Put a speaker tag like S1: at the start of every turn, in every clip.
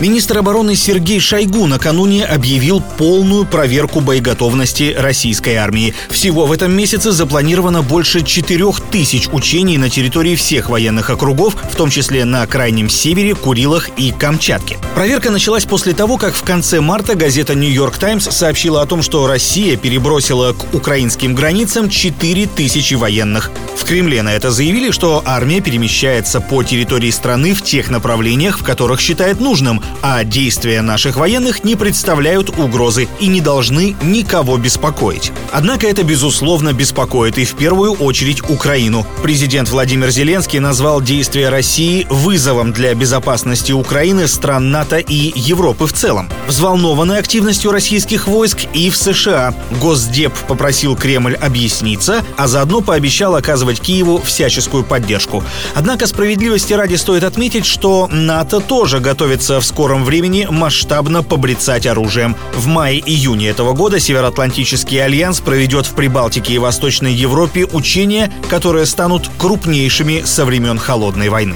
S1: Министр обороны Сергей Шойгу накануне объявил полную проверку боеготовности российской армии. Всего в этом месяце запланировано больше 4000 учений на территории всех военных округов, в том числе на Крайнем Севере, Курилах и Камчатке. Проверка началась после того, как в конце марта газета «Нью-Йорк Таймс» сообщила о том, что Россия перебросила к украинским границам 4000 военных. В Кремле на это заявили, что армия перемещается по территории страны в тех направлениях, в которых считает нужным, а действия наших военных не представляют угрозы и не должны никого беспокоить. Однако это, безусловно, беспокоит и в первую очередь Украину. Президент Владимир Зеленский назвал действия России вызовом для безопасности Украины, стран НАТО и Европы в целом. Взволнованы активностью российских войск и в США. Госдеп попросил Кремль объясниться, а заодно пообещал оказывать Киеву всяческую поддержку. Однако справедливости ради стоит отметить, что НАТО тоже готовится вскоре скором времени масштабно побрицать оружием. В мае-июне этого года Североатлантический альянс проведет в Прибалтике и Восточной Европе учения, которые станут крупнейшими со времен Холодной войны.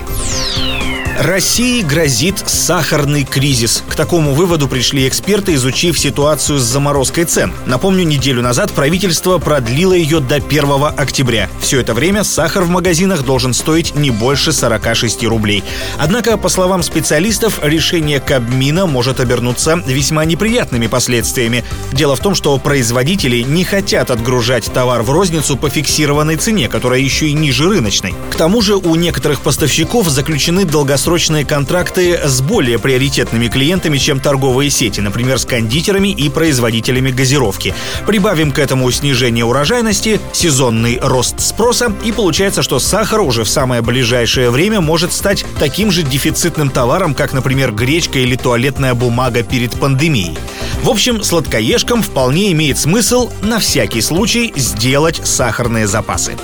S1: России грозит сахарный кризис. К такому выводу пришли эксперты, изучив ситуацию с заморозкой цен. Напомню, неделю назад правительство продлило ее до 1 октября. Все это время сахар в магазинах должен стоить не больше 46 рублей. Однако, по словам специалистов, решение Кабмина может обернуться весьма неприятными последствиями. Дело в том, что производители не хотят отгружать товар в розницу по фиксированной цене, которая еще и ниже рыночной. К тому же у некоторых поставщиков заключены долгосрочные долгосрочные контракты с более приоритетными клиентами, чем торговые сети, например, с кондитерами и производителями газировки. Прибавим к этому снижение урожайности, сезонный рост спроса, и получается, что сахар уже в самое ближайшее время может стать таким же дефицитным товаром, как, например, гречка или туалетная бумага перед пандемией. В общем, сладкоежкам вполне имеет смысл на всякий случай сделать сахарные запасы.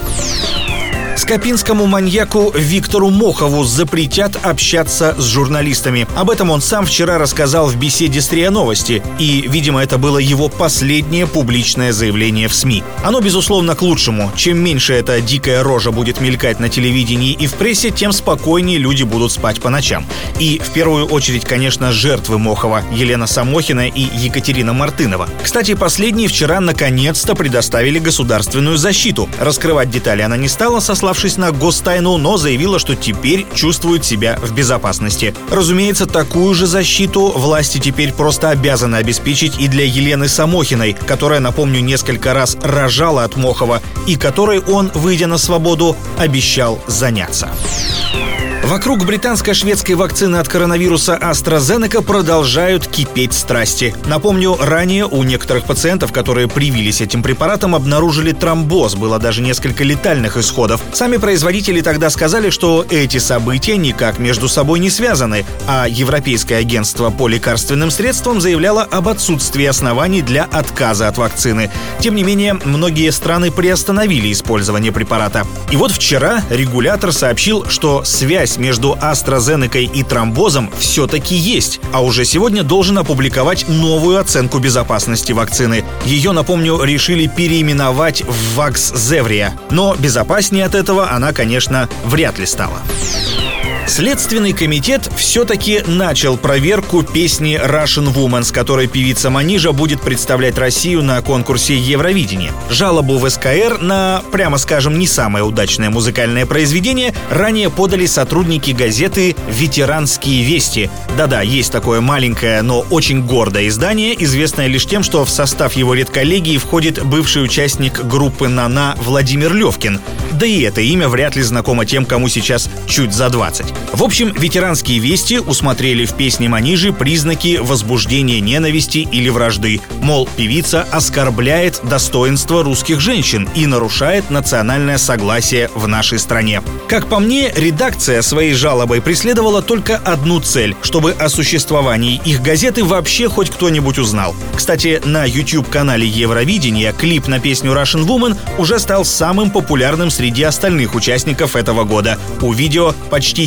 S1: Скопинскому маньяку Виктору Мохову запретят общаться с журналистами. Об этом он сам вчера рассказал в беседе с РИА Новости. И, видимо, это было его последнее публичное заявление в СМИ. Оно, безусловно, к лучшему. Чем меньше эта дикая рожа будет мелькать на телевидении и в прессе, тем спокойнее люди будут спать по ночам. И, в первую очередь, конечно, жертвы Мохова – Елена Самохина и Екатерина Мартынова. Кстати, последние вчера наконец-то предоставили государственную защиту. Раскрывать детали она не стала, сослав сославшись на гостайну, но заявила, что теперь чувствует себя в безопасности. Разумеется, такую же защиту власти теперь просто обязаны обеспечить и для Елены Самохиной, которая, напомню, несколько раз рожала от Мохова и которой он, выйдя на свободу, обещал заняться. Вокруг британско-шведской вакцины от коронавируса AstraZeneca продолжают кипеть страсти. Напомню, ранее у некоторых пациентов, которые привились этим препаратом, обнаружили тромбоз. Было даже несколько летальных исходов. Сами производители тогда сказали, что эти события никак между собой не связаны, а Европейское агентство по лекарственным средствам заявляло об отсутствии оснований для отказа от вакцины. Тем не менее, многие страны приостановили использование препарата. И вот вчера регулятор сообщил, что связь между AstraZeneca и тромбозом все-таки есть, а уже сегодня должен опубликовать новую оценку безопасности вакцины. Ее, напомню, решили переименовать в Vaxzevria. Но безопаснее от этого она, конечно, вряд ли стала. Следственный комитет все-таки начал проверку песни Russian Woman, с которой певица Манижа будет представлять Россию на конкурсе Евровидения. Жалобу в СКР на, прямо скажем, не самое удачное музыкальное произведение ранее подали сотрудники газеты «Ветеранские вести». Да-да, есть такое маленькое, но очень гордое издание, известное лишь тем, что в состав его редколлегии входит бывший участник группы «Нана» Владимир Левкин. Да и это имя вряд ли знакомо тем, кому сейчас чуть за 20. В общем, ветеранские вести усмотрели в песне Манижи признаки возбуждения ненависти или вражды. Мол, певица оскорбляет достоинство русских женщин и нарушает национальное согласие в нашей стране. Как по мне, редакция своей жалобой преследовала только одну цель, чтобы о существовании их газеты вообще хоть кто-нибудь узнал. Кстати, на YouTube-канале Евровидения клип на песню Russian Woman уже стал самым популярным среди остальных участников этого года. У видео почти